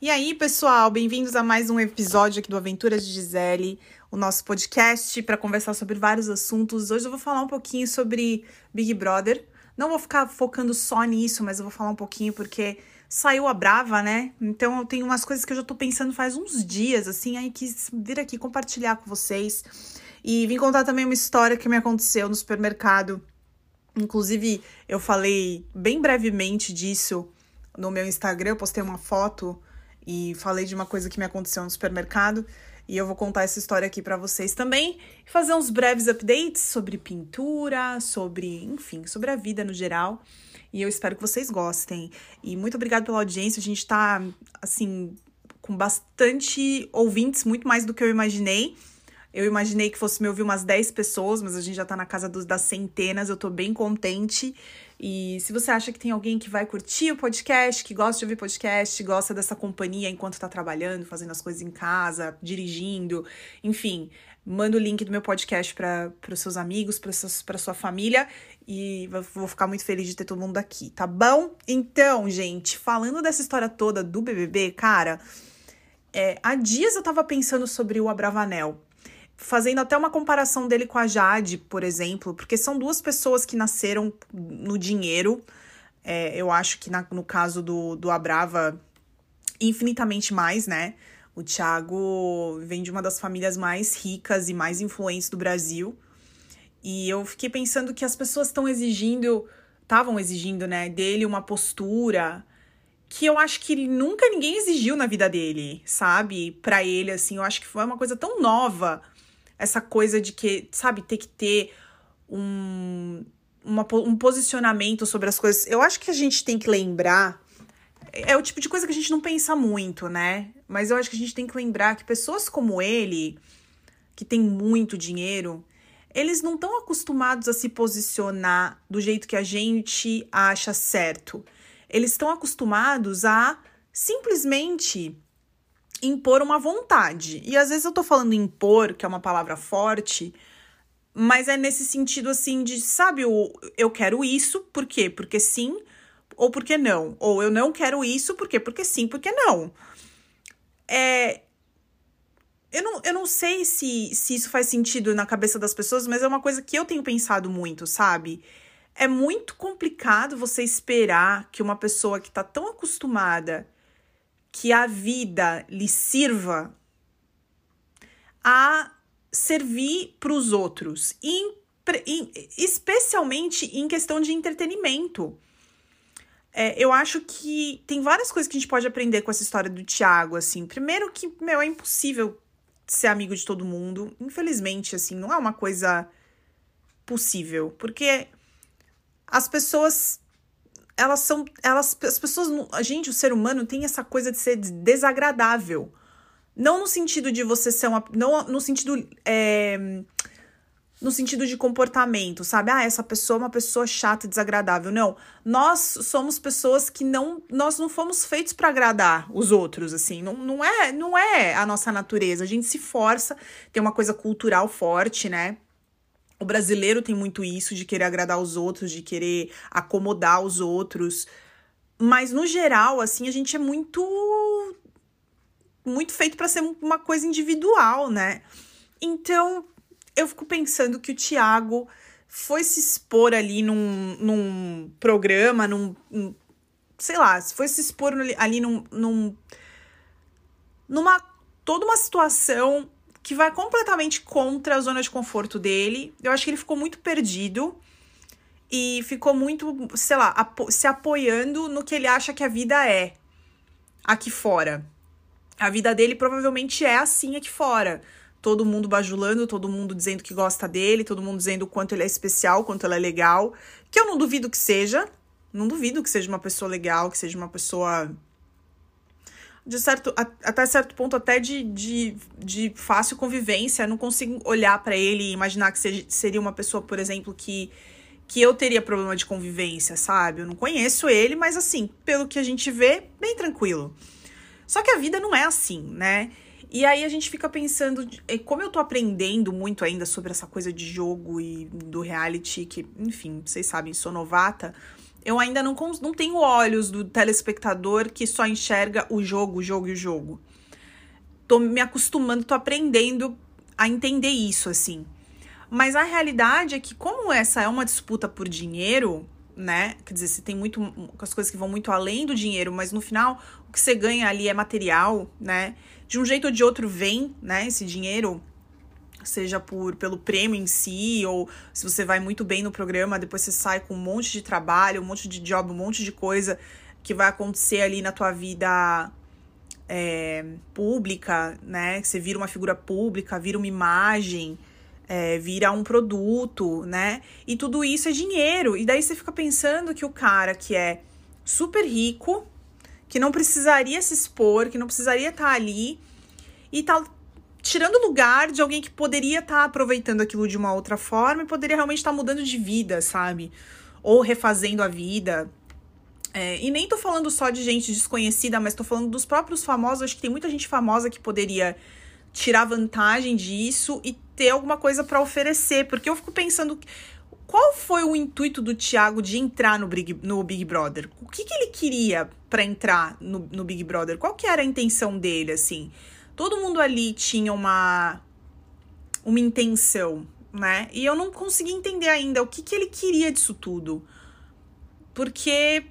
E aí, pessoal, bem-vindos a mais um episódio aqui do Aventuras de Gisele, o nosso podcast para conversar sobre vários assuntos. Hoje eu vou falar um pouquinho sobre Big Brother. Não vou ficar focando só nisso, mas eu vou falar um pouquinho porque saiu a Brava, né? Então eu tenho umas coisas que eu já tô pensando faz uns dias, assim, aí quis vir aqui compartilhar com vocês. E vim contar também uma história que me aconteceu no supermercado. Inclusive, eu falei bem brevemente disso no meu Instagram, eu postei uma foto e falei de uma coisa que me aconteceu no supermercado. E eu vou contar essa história aqui para vocês também e fazer uns breves updates sobre pintura, sobre, enfim, sobre a vida no geral. E eu espero que vocês gostem. E muito obrigada pela audiência. A gente tá, assim, com bastante ouvintes, muito mais do que eu imaginei. Eu imaginei que fosse me ouvir umas 10 pessoas, mas a gente já tá na casa dos, das centenas. Eu tô bem contente. E se você acha que tem alguém que vai curtir o podcast, que gosta de ouvir podcast, gosta dessa companhia enquanto tá trabalhando, fazendo as coisas em casa, dirigindo, enfim, manda o link do meu podcast para os seus amigos, para sua família e vou ficar muito feliz de ter todo mundo aqui, tá bom? Então, gente, falando dessa história toda do BBB, cara, é, há dias eu tava pensando sobre o Abravanel fazendo até uma comparação dele com a Jade, por exemplo, porque são duas pessoas que nasceram no dinheiro. É, eu acho que na, no caso do, do Abrava, infinitamente mais, né? O Thiago vem de uma das famílias mais ricas e mais influentes do Brasil. E eu fiquei pensando que as pessoas estão exigindo, estavam exigindo, né, dele uma postura que eu acho que nunca ninguém exigiu na vida dele, sabe? Para ele, assim, eu acho que foi uma coisa tão nova essa coisa de que, sabe, ter que ter um, uma, um posicionamento sobre as coisas. Eu acho que a gente tem que lembrar. É o tipo de coisa que a gente não pensa muito, né? Mas eu acho que a gente tem que lembrar que pessoas como ele, que tem muito dinheiro, eles não estão acostumados a se posicionar do jeito que a gente acha certo. Eles estão acostumados a simplesmente impor uma vontade. E às vezes eu tô falando impor, que é uma palavra forte, mas é nesse sentido assim de, sabe, o eu quero isso, por quê? Porque sim ou porque não. Ou eu não quero isso, por quê? Porque sim, porque não. É, eu não, eu não sei se, se isso faz sentido na cabeça das pessoas, mas é uma coisa que eu tenho pensado muito, sabe? É muito complicado você esperar que uma pessoa que tá tão acostumada que a vida lhe sirva a servir para os outros, especialmente em questão de entretenimento. É, eu acho que tem várias coisas que a gente pode aprender com essa história do Tiago, assim. Primeiro que, meu, é impossível ser amigo de todo mundo. Infelizmente, assim, não é uma coisa possível. Porque as pessoas elas são. Elas, as pessoas. A gente, o ser humano, tem essa coisa de ser desagradável. Não no sentido de você ser uma. Não no sentido. É, no sentido de comportamento, sabe? Ah, essa pessoa é uma pessoa chata e desagradável. Não. Nós somos pessoas que não. Nós não fomos feitos para agradar os outros, assim. Não, não, é, não é a nossa natureza. A gente se força, tem uma coisa cultural forte, né? O brasileiro tem muito isso de querer agradar os outros, de querer acomodar os outros. Mas no geral, assim, a gente é muito muito feito para ser uma coisa individual, né? Então, eu fico pensando que o Thiago foi se expor ali num, num programa, num, num sei lá, foi se expor ali num, num numa toda uma situação que vai completamente contra a zona de conforto dele. Eu acho que ele ficou muito perdido e ficou muito, sei lá, apo se apoiando no que ele acha que a vida é aqui fora. A vida dele provavelmente é assim aqui fora. Todo mundo bajulando, todo mundo dizendo que gosta dele, todo mundo dizendo o quanto ele é especial, quanto ele é legal. Que eu não duvido que seja. Não duvido que seja uma pessoa legal, que seja uma pessoa de certo, até certo ponto, até de, de, de fácil convivência. Não consigo olhar para ele e imaginar que seria uma pessoa, por exemplo, que, que eu teria problema de convivência, sabe? Eu não conheço ele, mas assim, pelo que a gente vê, bem tranquilo. Só que a vida não é assim, né? E aí a gente fica pensando, como eu tô aprendendo muito ainda sobre essa coisa de jogo e do reality, que, enfim, vocês sabem, sou novata. Eu ainda não, não tenho olhos do telespectador que só enxerga o jogo, o jogo e o jogo. Tô me acostumando, tô aprendendo a entender isso, assim. Mas a realidade é que, como essa é uma disputa por dinheiro, né? Quer dizer, você tem muito as coisas que vão muito além do dinheiro, mas no final o que você ganha ali é material, né? De um jeito ou de outro vem, né? Esse dinheiro, seja por pelo prêmio em si, ou se você vai muito bem no programa, depois você sai com um monte de trabalho, um monte de job, um monte de coisa que vai acontecer ali na tua vida é, pública, né? Você vira uma figura pública, vira uma imagem é, vira um produto, né? E tudo isso é dinheiro. E daí você fica pensando que o cara que é super rico, que não precisaria se expor, que não precisaria estar tá ali, e tá tirando lugar de alguém que poderia estar tá aproveitando aquilo de uma outra forma e poderia realmente estar tá mudando de vida, sabe? Ou refazendo a vida. É, e nem tô falando só de gente desconhecida, mas tô falando dos próprios famosos. Acho que tem muita gente famosa que poderia tirar vantagem disso e ter alguma coisa para oferecer, porque eu fico pensando qual foi o intuito do Thiago de entrar no Big, no Big Brother? O que, que ele queria para entrar no, no Big Brother? Qual que era a intenção dele, assim? Todo mundo ali tinha uma uma intenção, né? E eu não consegui entender ainda o que, que ele queria disso tudo. Porque,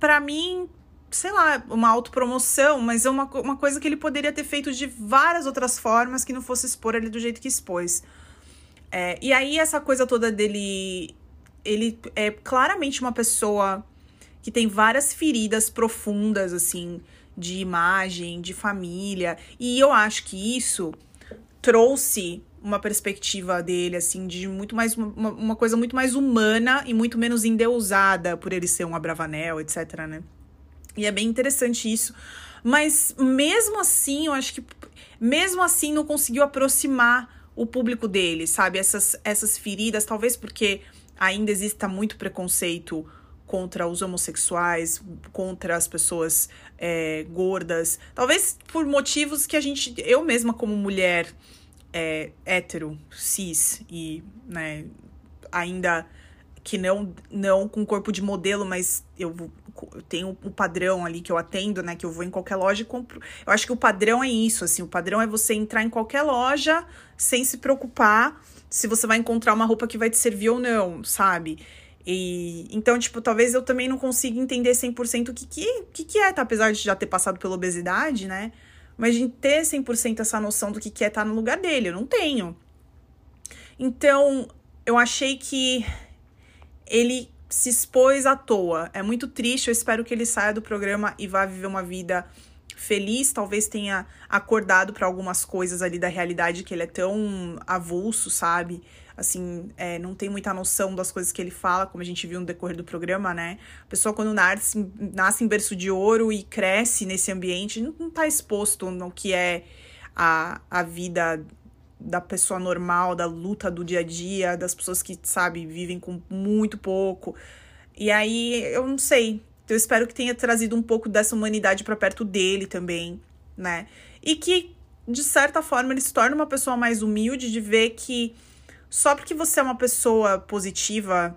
para mim, sei lá, uma autopromoção, mas é uma, uma coisa que ele poderia ter feito de várias outras formas que não fosse expor ele do jeito que expôs. É, e aí, essa coisa toda dele. Ele é claramente uma pessoa que tem várias feridas profundas, assim, de imagem, de família. E eu acho que isso trouxe uma perspectiva dele, assim, de muito mais. Uma, uma coisa muito mais humana e muito menos endeusada por ele ser um Abravanel, etc, né? E é bem interessante isso. Mas mesmo assim, eu acho que mesmo assim não conseguiu aproximar o público dele, sabe? Essas, essas feridas, talvez porque ainda exista muito preconceito contra os homossexuais, contra as pessoas é, gordas. Talvez por motivos que a gente, eu mesma como mulher é, hétero, cis e né, ainda que não, não com corpo de modelo, mas eu eu tenho o padrão ali que eu atendo, né? Que eu vou em qualquer loja e compro. Eu acho que o padrão é isso, assim. O padrão é você entrar em qualquer loja sem se preocupar se você vai encontrar uma roupa que vai te servir ou não, sabe? E então, tipo, talvez eu também não consiga entender 100% o que que, que que é, tá? Apesar de já ter passado pela obesidade, né? Mas de ter 100% essa noção do que que é estar tá no lugar dele, eu não tenho. Então, eu achei que ele se expôs à toa. É muito triste, eu espero que ele saia do programa e vá viver uma vida feliz, talvez tenha acordado para algumas coisas ali da realidade que ele é tão avulso, sabe? Assim, é, não tem muita noção das coisas que ele fala, como a gente viu no decorrer do programa, né? A pessoa, quando nasce, nasce em berço de ouro e cresce nesse ambiente, não, não tá exposto no que é a, a vida da pessoa normal, da luta do dia a dia, das pessoas que, sabe, vivem com muito pouco. E aí, eu não sei. Eu espero que tenha trazido um pouco dessa humanidade para perto dele também, né? E que, de certa forma, ele se torne uma pessoa mais humilde de ver que só porque você é uma pessoa positiva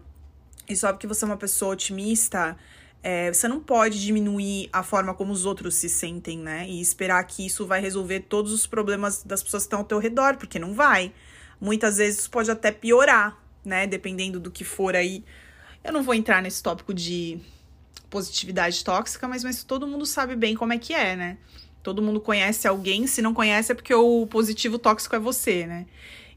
e só porque você é uma pessoa otimista, é, você não pode diminuir a forma como os outros se sentem, né? E esperar que isso vai resolver todos os problemas das pessoas que estão ao teu redor, porque não vai. Muitas vezes isso pode até piorar, né? Dependendo do que for aí. Eu não vou entrar nesse tópico de positividade tóxica, mas, mas todo mundo sabe bem como é que é, né? Todo mundo conhece alguém, se não conhece é porque o positivo tóxico é você, né?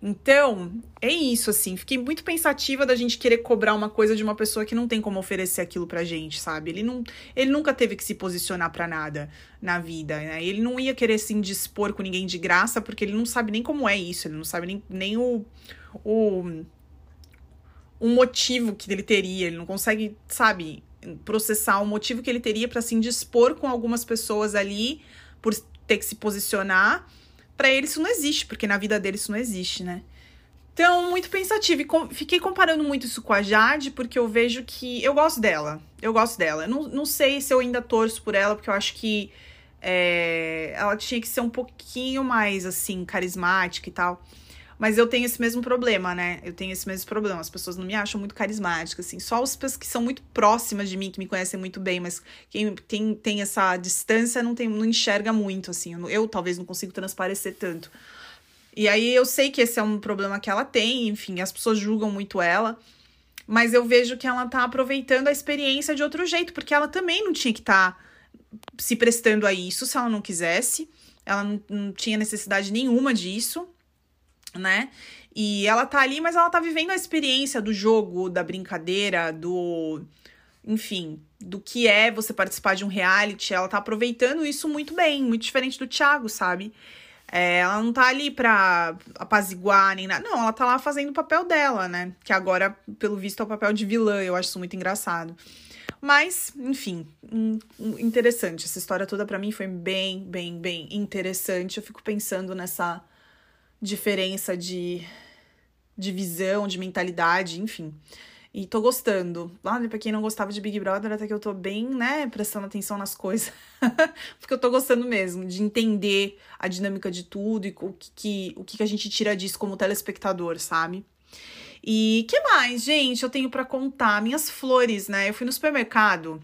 Então, é isso, assim. Fiquei muito pensativa da gente querer cobrar uma coisa de uma pessoa que não tem como oferecer aquilo pra gente, sabe? Ele, não, ele nunca teve que se posicionar para nada na vida, né? Ele não ia querer se indispor com ninguém de graça, porque ele não sabe nem como é isso, ele não sabe nem, nem o, o, o motivo que ele teria, ele não consegue, sabe, processar o motivo que ele teria para se indispor com algumas pessoas ali por ter que se posicionar para ele isso não existe, porque na vida dele isso não existe, né? Então, muito pensativa. E com, fiquei comparando muito isso com a Jade, porque eu vejo que. Eu gosto dela. Eu gosto dela. Não, não sei se eu ainda torço por ela, porque eu acho que é, ela tinha que ser um pouquinho mais, assim, carismática e tal. Mas eu tenho esse mesmo problema, né? Eu tenho esse mesmo problema. As pessoas não me acham muito carismática, assim. Só as pessoas que são muito próximas de mim, que me conhecem muito bem, mas quem tem, tem essa distância não, tem, não enxerga muito, assim. Eu, eu talvez não consigo transparecer tanto. E aí eu sei que esse é um problema que ela tem, enfim, as pessoas julgam muito ela. Mas eu vejo que ela tá aproveitando a experiência de outro jeito, porque ela também não tinha que estar tá se prestando a isso se ela não quisesse. Ela não, não tinha necessidade nenhuma disso né? E ela tá ali, mas ela tá vivendo a experiência do jogo, da brincadeira, do. Enfim, do que é você participar de um reality. Ela tá aproveitando isso muito bem, muito diferente do Thiago, sabe? É, ela não tá ali pra apaziguar nem nada. Não, ela tá lá fazendo o papel dela, né? Que agora, pelo visto, é o papel de vilã. Eu acho isso muito engraçado. Mas, enfim, interessante. Essa história toda para mim foi bem, bem, bem interessante. Eu fico pensando nessa diferença de, de visão, de mentalidade, enfim. E tô gostando. Olha, pra quem não gostava de Big Brother, até que eu tô bem, né, prestando atenção nas coisas. Porque eu tô gostando mesmo de entender a dinâmica de tudo e o que, que, o que a gente tira disso como telespectador, sabe? E que mais, gente, eu tenho para contar? Minhas flores, né? Eu fui no supermercado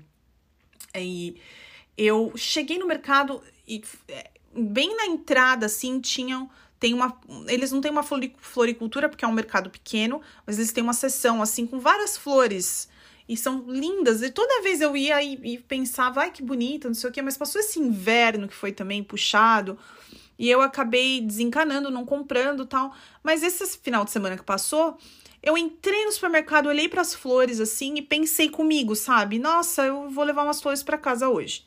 e eu cheguei no mercado e é, bem na entrada, assim, tinham tem uma. Eles não têm uma floricultura, porque é um mercado pequeno, mas eles têm uma seção, assim, com várias flores. E são lindas. E toda vez eu ia e, e pensava, ai, que bonita, não sei o quê, mas passou esse inverno que foi também puxado. E eu acabei desencanando, não comprando tal. Mas esse final de semana que passou, eu entrei no supermercado, olhei para as flores assim e pensei comigo, sabe? Nossa, eu vou levar umas flores para casa hoje.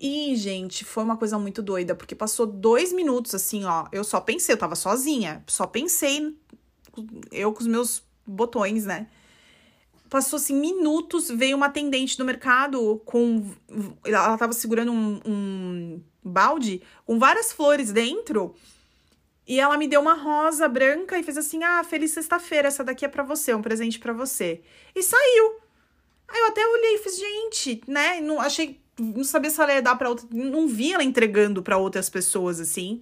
E, gente, foi uma coisa muito doida, porque passou dois minutos assim, ó. Eu só pensei, eu tava sozinha, só pensei, eu com os meus botões, né? Passou assim minutos, veio uma atendente do mercado com. Ela tava segurando um, um balde com várias flores dentro. E ela me deu uma rosa branca e fez assim: Ah, feliz sexta-feira, essa daqui é para você, um presente para você. E saiu. Aí eu até olhei e fiz, gente, né? Não, achei não sabia se ela ia dar para outra, não vi ela entregando para outras pessoas assim.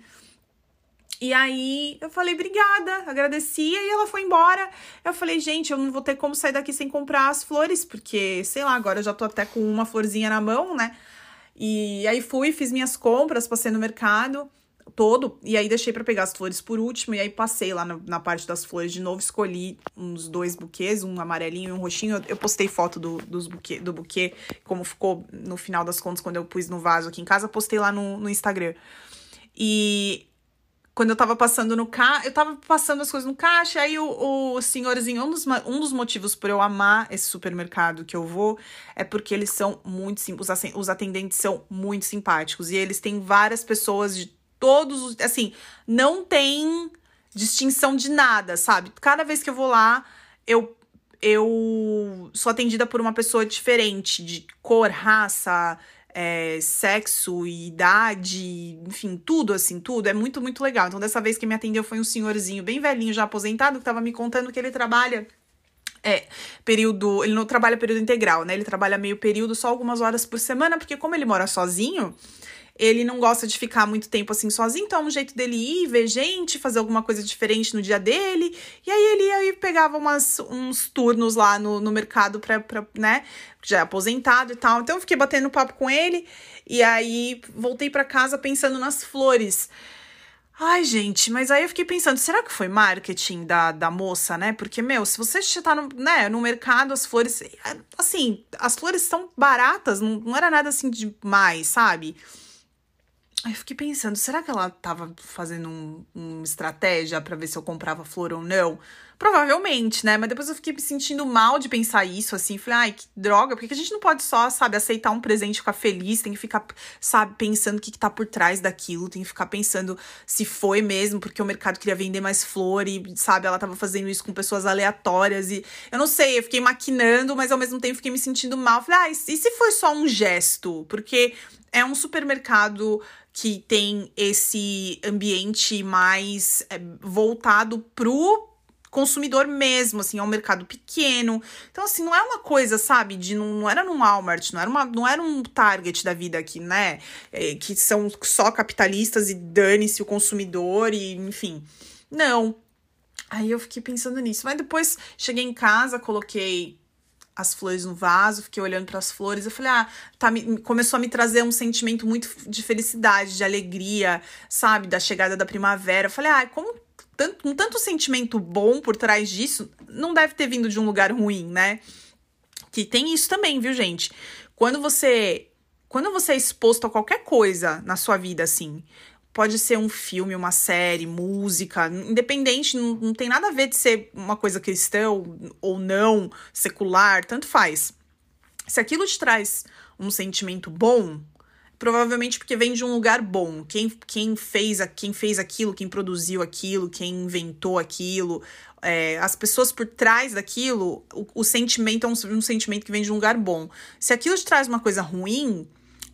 E aí eu falei, obrigada, agradecia e ela foi embora. Eu falei, gente, eu não vou ter como sair daqui sem comprar as flores, porque, sei lá, agora eu já tô até com uma florzinha na mão, né? E aí fui, fiz minhas compras, passei no mercado todo, e aí deixei para pegar as flores por último, e aí passei lá na, na, parte das flores de novo, escolhi uns dois buquês, um amarelinho e um roxinho. Eu, eu postei foto do, dos buquê, do buquê, como ficou no final das contas, quando eu pus no vaso aqui em casa, postei lá no, no Instagram. E quando eu tava passando no caixa, eu tava passando as coisas no caixa, aí o, o senhorzinho, um dos, um dos motivos por eu amar esse supermercado que eu vou é porque eles são muito simples, os atendentes são muito simpáticos e eles têm várias pessoas de todos os. Assim, não tem distinção de nada, sabe? Cada vez que eu vou lá, eu, eu sou atendida por uma pessoa diferente, de cor, raça, é, sexo, idade, enfim, tudo assim, tudo. É muito, muito legal. Então, dessa vez que me atendeu foi um senhorzinho bem velhinho, já aposentado, que tava me contando que ele trabalha. É, período. Ele não trabalha período integral, né? Ele trabalha meio período, só algumas horas por semana, porque como ele mora sozinho, ele não gosta de ficar muito tempo assim sozinho, então é um jeito dele ir, ver gente, fazer alguma coisa diferente no dia dele. E aí ele aí pegava umas, uns turnos lá no, no mercado pra, pra, né? Já aposentado e tal. Então eu fiquei batendo papo com ele. E aí voltei para casa pensando nas flores. Ai, gente, mas aí eu fiquei pensando, será que foi marketing da, da moça, né? Porque, meu, se você está no, né, no mercado, as flores. Assim, as flores são baratas, não, não era nada assim demais, sabe? Aí eu fiquei pensando, será que ela tava fazendo um, uma estratégia para ver se eu comprava flor ou não? Provavelmente, né? Mas depois eu fiquei me sentindo mal de pensar isso, assim. Falei, ai, que droga, porque a gente não pode só, sabe, aceitar um presente e ficar feliz, tem que ficar, sabe, pensando o que, que tá por trás daquilo, tem que ficar pensando se foi mesmo, porque o mercado queria vender mais flor e, sabe, ela tava fazendo isso com pessoas aleatórias e eu não sei, eu fiquei maquinando, mas ao mesmo tempo fiquei me sentindo mal. Falei, ai, e se foi só um gesto? Porque é um supermercado que tem esse ambiente mais é, voltado pro consumidor mesmo, assim, é um mercado pequeno. Então, assim, não é uma coisa, sabe, de não, não era num Walmart, não era, uma, não era um Target da vida aqui, né? É, que são só capitalistas e dane-se o consumidor e, enfim. Não. Aí eu fiquei pensando nisso. Mas depois cheguei em casa, coloquei as flores no vaso, fiquei olhando para as flores, eu falei, ah, tá, me, começou a me trazer um sentimento muito de felicidade, de alegria, sabe, da chegada da primavera. Eu falei, ah, como tanto, um tanto sentimento bom por trás disso, não deve ter vindo de um lugar ruim, né? Que tem isso também, viu, gente? Quando você quando você é exposto a qualquer coisa na sua vida assim, Pode ser um filme, uma série, música, independente, não, não tem nada a ver de ser uma coisa cristã ou não, secular, tanto faz. Se aquilo te traz um sentimento bom, provavelmente porque vem de um lugar bom. Quem, quem, fez, quem fez aquilo, quem produziu aquilo, quem inventou aquilo, é, as pessoas por trás daquilo, o, o sentimento é um, um sentimento que vem de um lugar bom. Se aquilo te traz uma coisa ruim,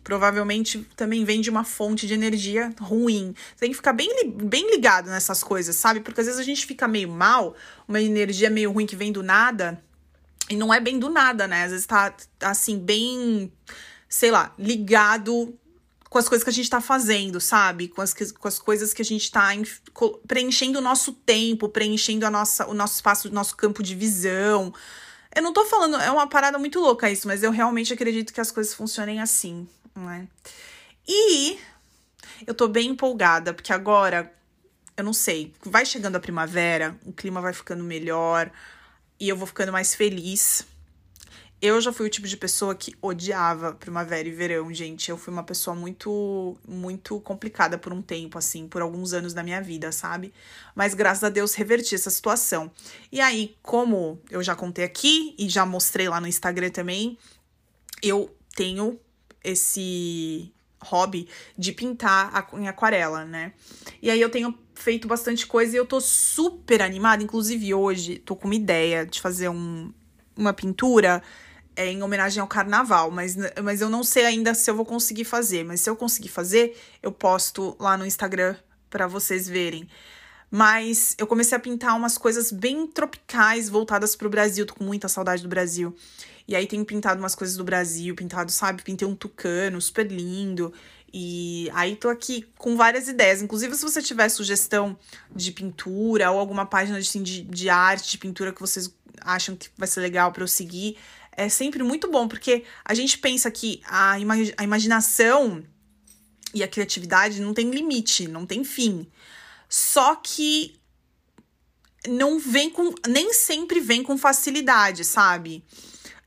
provavelmente também vem de uma fonte de energia ruim. Tem que ficar bem, bem ligado nessas coisas, sabe? Porque às vezes a gente fica meio mal, uma energia meio ruim que vem do nada, e não é bem do nada, né? Às vezes tá, assim, bem, sei lá, ligado com as coisas que a gente tá fazendo, sabe? Com as, com as coisas que a gente tá em, preenchendo o nosso tempo, preenchendo a nossa, o nosso espaço, o nosso campo de visão. Eu não tô falando, é uma parada muito louca isso, mas eu realmente acredito que as coisas funcionem assim não é? E eu tô bem empolgada, porque agora, eu não sei, vai chegando a primavera, o clima vai ficando melhor e eu vou ficando mais feliz. Eu já fui o tipo de pessoa que odiava primavera e verão, gente. Eu fui uma pessoa muito, muito complicada por um tempo, assim, por alguns anos da minha vida, sabe? Mas graças a Deus reverti essa situação. E aí, como eu já contei aqui e já mostrei lá no Instagram também, eu tenho esse hobby de pintar em aquarela, né? E aí eu tenho feito bastante coisa e eu tô super animada. Inclusive, hoje tô com uma ideia de fazer um, uma pintura é, em homenagem ao carnaval, mas, mas eu não sei ainda se eu vou conseguir fazer. Mas se eu conseguir fazer, eu posto lá no Instagram para vocês verem. Mas eu comecei a pintar umas coisas bem tropicais voltadas para o Brasil. Tô com muita saudade do Brasil. E aí tenho pintado umas coisas do Brasil, pintado, sabe? Pintei um tucano super lindo. E aí tô aqui com várias ideias. Inclusive, se você tiver sugestão de pintura ou alguma página assim, de, de arte, de pintura que vocês acham que vai ser legal para eu seguir, é sempre muito bom, porque a gente pensa que a, imag a imaginação e a criatividade não tem limite, não tem fim. Só que não vem com. nem sempre vem com facilidade, sabe?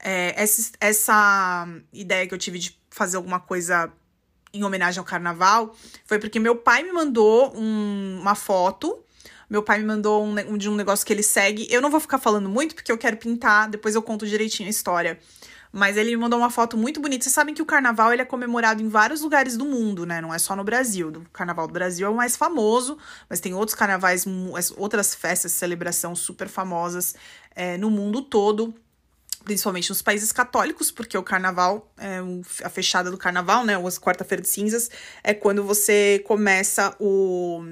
É, essa, essa ideia que eu tive de fazer alguma coisa em homenagem ao carnaval foi porque meu pai me mandou um, uma foto. Meu pai me mandou um, um, de um negócio que ele segue. Eu não vou ficar falando muito porque eu quero pintar, depois eu conto direitinho a história. Mas ele me mandou uma foto muito bonita. Vocês sabem que o carnaval ele é comemorado em vários lugares do mundo, né? Não é só no Brasil. O carnaval do Brasil é o mais famoso, mas tem outros carnavais, outras festas de celebração super famosas é, no mundo todo principalmente nos países católicos, porque o carnaval, é, a fechada do carnaval, né, ou quarta-feira de cinzas, é quando você começa o,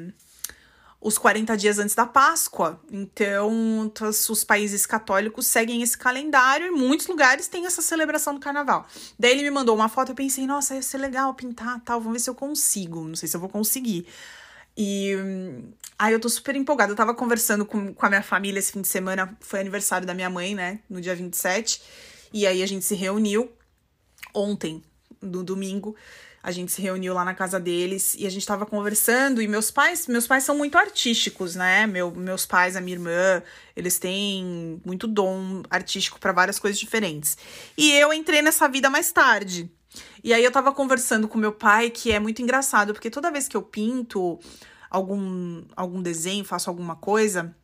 os 40 dias antes da Páscoa. Então, os países católicos seguem esse calendário e muitos lugares têm essa celebração do carnaval. Daí ele me mandou uma foto, eu pensei, nossa, ia ser legal pintar tal, vamos ver se eu consigo. Não sei se eu vou conseguir. E aí eu tô super empolgada. Eu tava conversando com, com a minha família esse fim de semana, foi aniversário da minha mãe, né? No dia 27. E aí a gente se reuniu ontem, no domingo. A gente se reuniu lá na casa deles e a gente tava conversando. E meus pais, meus pais são muito artísticos, né? Meu, meus pais, a minha irmã, eles têm muito dom artístico para várias coisas diferentes. E eu entrei nessa vida mais tarde. E aí eu tava conversando com meu pai, que é muito engraçado, porque toda vez que eu pinto algum, algum desenho, faço alguma coisa,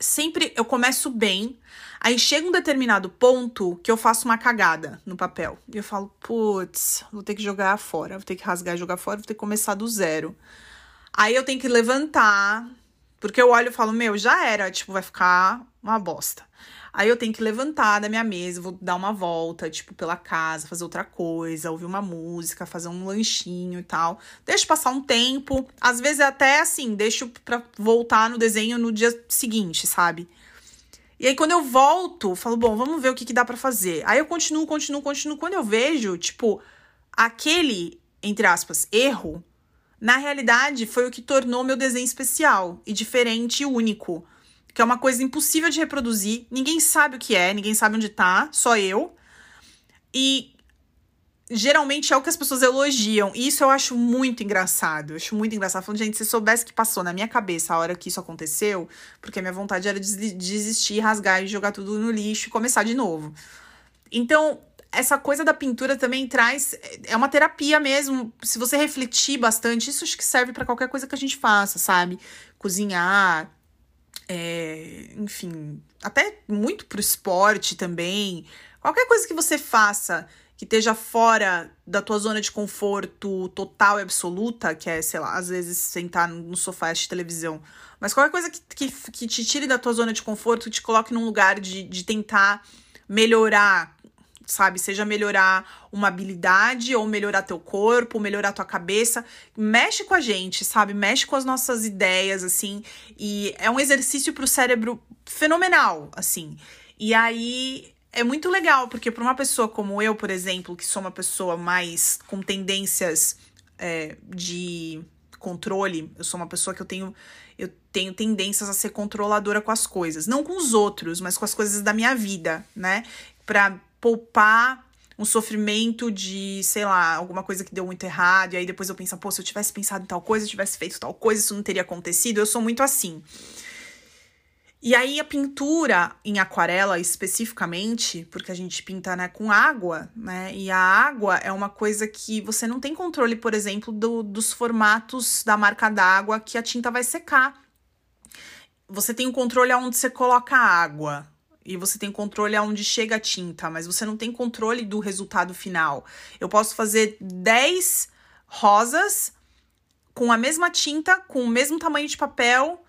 sempre eu começo bem, aí chega um determinado ponto que eu faço uma cagada no papel. E eu falo, putz, vou ter que jogar fora, vou ter que rasgar e jogar fora, vou ter que começar do zero. Aí eu tenho que levantar, porque eu olho e falo, meu, já era, tipo, vai ficar uma bosta. Aí eu tenho que levantar da minha mesa, vou dar uma volta, tipo, pela casa, fazer outra coisa, ouvir uma música, fazer um lanchinho e tal. Deixo passar um tempo. Às vezes até assim, deixo pra voltar no desenho no dia seguinte, sabe? E aí, quando eu volto, falo, bom, vamos ver o que, que dá para fazer. Aí eu continuo, continuo, continuo. Quando eu vejo, tipo, aquele, entre aspas, erro, na realidade foi o que tornou meu desenho especial e diferente e único. Que é uma coisa impossível de reproduzir. Ninguém sabe o que é, ninguém sabe onde tá, só eu. E geralmente é o que as pessoas elogiam. E isso eu acho muito engraçado. Eu acho muito engraçado. Falando, gente, se soubesse que passou na minha cabeça a hora que isso aconteceu, porque a minha vontade era desistir, rasgar e jogar tudo no lixo e começar de novo. Então, essa coisa da pintura também traz. É uma terapia mesmo. Se você refletir bastante, isso acho que serve para qualquer coisa que a gente faça, sabe? Cozinhar. É, enfim, até muito pro esporte também. Qualquer coisa que você faça que esteja fora da tua zona de conforto total e absoluta, que é, sei lá, às vezes sentar no sofá e assistir televisão. Mas qualquer coisa que, que, que te tire da tua zona de conforto, te coloque num lugar de, de tentar melhorar, sabe? Seja melhorar uma habilidade, ou melhorar teu corpo, melhorar tua cabeça. Mexe com a gente, sabe? Mexe com as nossas ideias, assim. E é um exercício pro cérebro fenomenal, assim. E aí é muito legal, porque para uma pessoa como eu, por exemplo, que sou uma pessoa mais com tendências é, de controle, eu sou uma pessoa que eu tenho eu tenho tendências a ser controladora com as coisas, não com os outros, mas com as coisas da minha vida, né? Para poupar um sofrimento de, sei lá, alguma coisa que deu muito errado, e aí depois eu penso, pô, se eu tivesse pensado em tal coisa, tivesse feito tal coisa, isso não teria acontecido. Eu sou muito assim. E aí a pintura em aquarela especificamente, porque a gente pinta né, com água, né? E a água é uma coisa que você não tem controle, por exemplo, do, dos formatos da marca d'água que a tinta vai secar. Você tem o controle aonde você coloca a água. E você tem controle aonde chega a tinta, mas você não tem controle do resultado final. Eu posso fazer 10 rosas com a mesma tinta, com o mesmo tamanho de papel,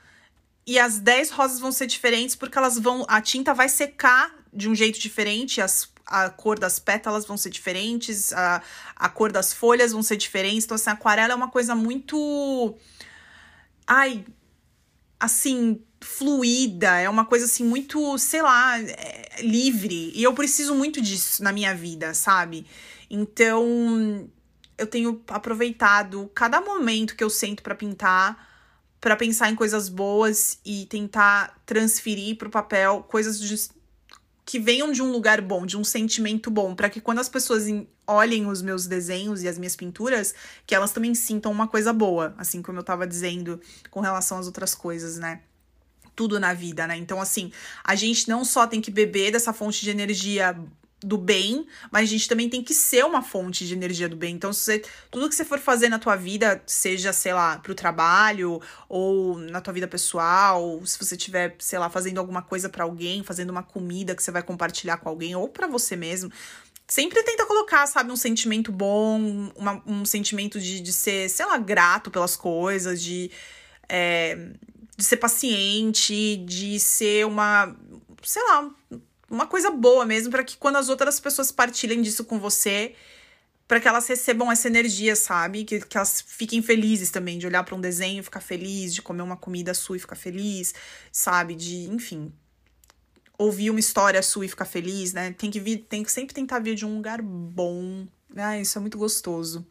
e as 10 rosas vão ser diferentes porque elas vão. A tinta vai secar de um jeito diferente, as, a cor das pétalas vão ser diferentes, a, a cor das folhas vão ser diferentes. Então, assim, a aquarela é uma coisa muito. Ai. Assim, fluida, é uma coisa assim muito, sei lá, é, livre. E eu preciso muito disso na minha vida, sabe? Então, eu tenho aproveitado cada momento que eu sento para pintar para pensar em coisas boas e tentar transferir para o papel coisas de, que venham de um lugar bom, de um sentimento bom, para que quando as pessoas olhem os meus desenhos e as minhas pinturas, que elas também sintam uma coisa boa, assim como eu estava dizendo com relação às outras coisas, né? Tudo na vida, né? Então, assim, a gente não só tem que beber dessa fonte de energia do bem, mas a gente também tem que ser uma fonte de energia do bem. Então, você, tudo que você for fazer na tua vida, seja, sei lá, pro trabalho ou na tua vida pessoal, se você estiver, sei lá, fazendo alguma coisa para alguém, fazendo uma comida que você vai compartilhar com alguém ou para você mesmo, sempre tenta colocar, sabe, um sentimento bom, uma, um sentimento de, de ser, sei lá, grato pelas coisas, de, é, de ser paciente, de ser uma, sei lá, uma coisa boa mesmo, para que quando as outras pessoas partilhem disso com você, para que elas recebam essa energia, sabe? Que, que elas fiquem felizes também, de olhar para um desenho e ficar feliz, de comer uma comida sua e ficar feliz, sabe? De, enfim, ouvir uma história sua e ficar feliz, né? Tem que vir, tem que sempre tentar vir de um lugar bom. Ah, isso é muito gostoso.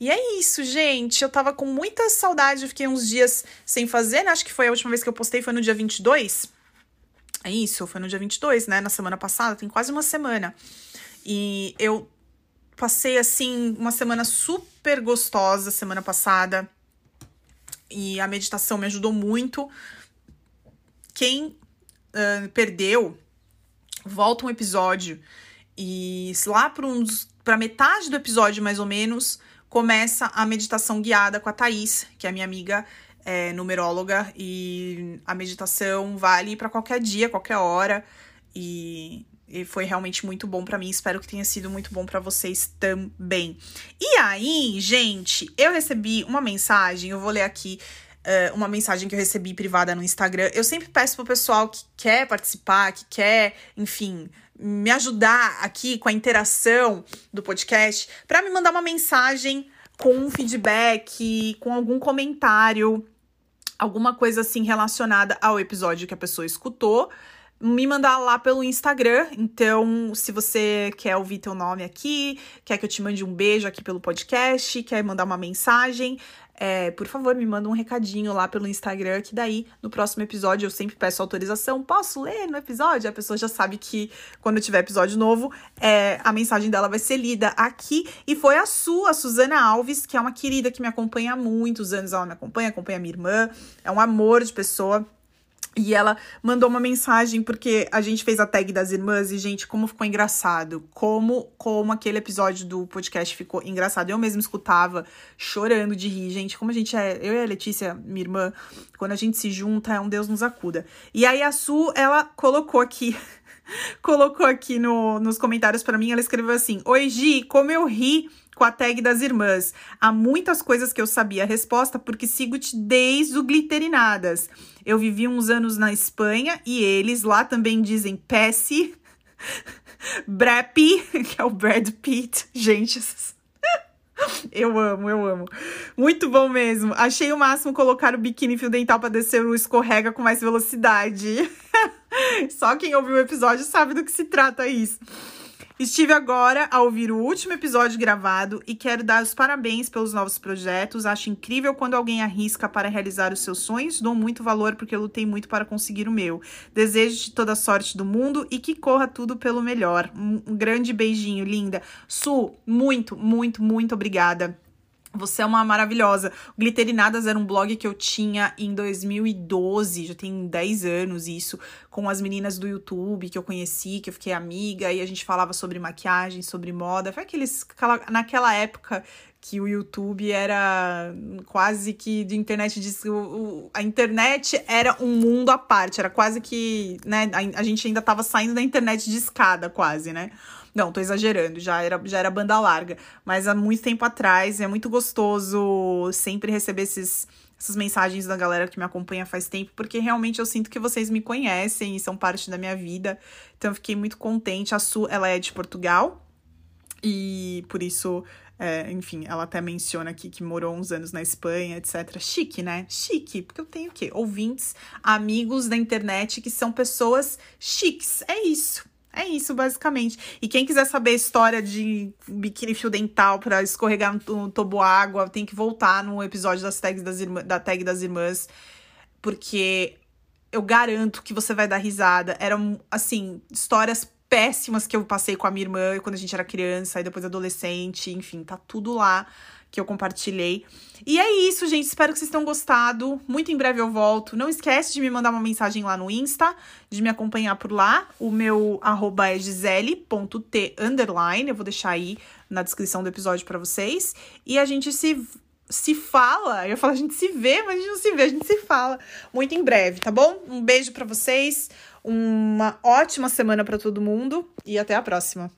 E é isso, gente. Eu tava com muita saudade, eu fiquei uns dias sem fazer, né? Acho que foi a última vez que eu postei, foi no dia 22. É isso, foi no dia 22, né? Na semana passada, tem quase uma semana. E eu passei, assim, uma semana super gostosa semana passada. E a meditação me ajudou muito. Quem uh, perdeu, volta um episódio. E lá para pra metade do episódio, mais ou menos, começa a meditação guiada com a Thaís, que é a minha amiga é, numeróloga e a meditação vale para qualquer dia, qualquer hora e, e foi realmente muito bom para mim. Espero que tenha sido muito bom para vocês também. E aí, gente, eu recebi uma mensagem, eu vou ler aqui uh, uma mensagem que eu recebi privada no Instagram. Eu sempre peço pro pessoal que quer participar, que quer, enfim, me ajudar aqui com a interação do podcast, para me mandar uma mensagem com um feedback, com algum comentário alguma coisa assim relacionada ao episódio que a pessoa escutou, me mandar lá pelo Instagram. Então, se você quer ouvir teu nome aqui, quer que eu te mande um beijo aqui pelo podcast, quer mandar uma mensagem, é, por favor, me manda um recadinho lá pelo Instagram, que daí no próximo episódio eu sempre peço autorização. Posso ler no episódio? A pessoa já sabe que quando tiver episódio novo, é, a mensagem dela vai ser lida aqui. E foi a sua, a Suzana Alves, que é uma querida que me acompanha há muitos anos. Ela me acompanha, acompanha minha irmã, é um amor de pessoa. E ela mandou uma mensagem porque a gente fez a tag das irmãs e, gente, como ficou engraçado. Como, como aquele episódio do podcast ficou engraçado. Eu mesma escutava chorando de rir. Gente, como a gente é. Eu e a Letícia, minha irmã, quando a gente se junta, é um Deus nos acuda. E aí a Su, ela colocou aqui. colocou aqui no, nos comentários para mim, ela escreveu assim: Oi, Gi, como eu ri com a tag das irmãs. Há muitas coisas que eu sabia a resposta porque sigo-te desde o Glitterinadas. Eu vivi uns anos na Espanha e eles lá também dizem Pessi, Brap, que é o Brad Pitt. Gente, eu amo, eu amo. Muito bom mesmo. Achei o máximo colocar o biquíni fio dental para descer o escorrega com mais velocidade. Só quem ouviu o episódio sabe do que se trata isso. Estive agora a ouvir o último episódio gravado e quero dar os parabéns pelos novos projetos. Acho incrível quando alguém arrisca para realizar os seus sonhos. Dou muito valor porque eu lutei muito para conseguir o meu. Desejo-te toda a sorte do mundo e que corra tudo pelo melhor. Um grande beijinho, linda. Su, muito, muito, muito obrigada você é uma maravilhosa. O Glitterinadas era um blog que eu tinha em 2012, já tem 10 anos isso, com as meninas do YouTube que eu conheci, que eu fiquei amiga, e a gente falava sobre maquiagem, sobre moda. Foi aqueles, naquela época que o YouTube era quase que de internet de a internet era um mundo à parte, era quase que, né, a, a gente ainda tava saindo da internet de escada quase, né? Não, tô exagerando, já era, já era banda larga. Mas há muito tempo atrás, é muito gostoso sempre receber esses, essas mensagens da galera que me acompanha faz tempo, porque realmente eu sinto que vocês me conhecem e são parte da minha vida. Então eu fiquei muito contente. A Su, ela é de Portugal e por isso, é, enfim, ela até menciona aqui que morou uns anos na Espanha, etc. Chique, né? Chique, porque eu tenho o quê? Ouvintes, amigos da internet que são pessoas chiques. É isso. É isso, basicamente. E quem quiser saber a história de biquíni fio dental para escorregar no, no água, tem que voltar no episódio das tags das irmãs, da tag das irmãs, porque eu garanto que você vai dar risada. Eram, assim, histórias péssimas que eu passei com a minha irmã quando a gente era criança e depois adolescente, enfim, tá tudo lá que eu compartilhei. E é isso, gente. Espero que vocês tenham gostado. Muito em breve eu volto. Não esquece de me mandar uma mensagem lá no Insta, de me acompanhar por lá. O meu arroba é gisele.t underline. Eu vou deixar aí na descrição do episódio para vocês. E a gente se se fala. Eu falo, a gente se vê, mas a gente não se vê, a gente se fala muito em breve, tá bom? Um beijo para vocês, uma ótima semana para todo mundo e até a próxima.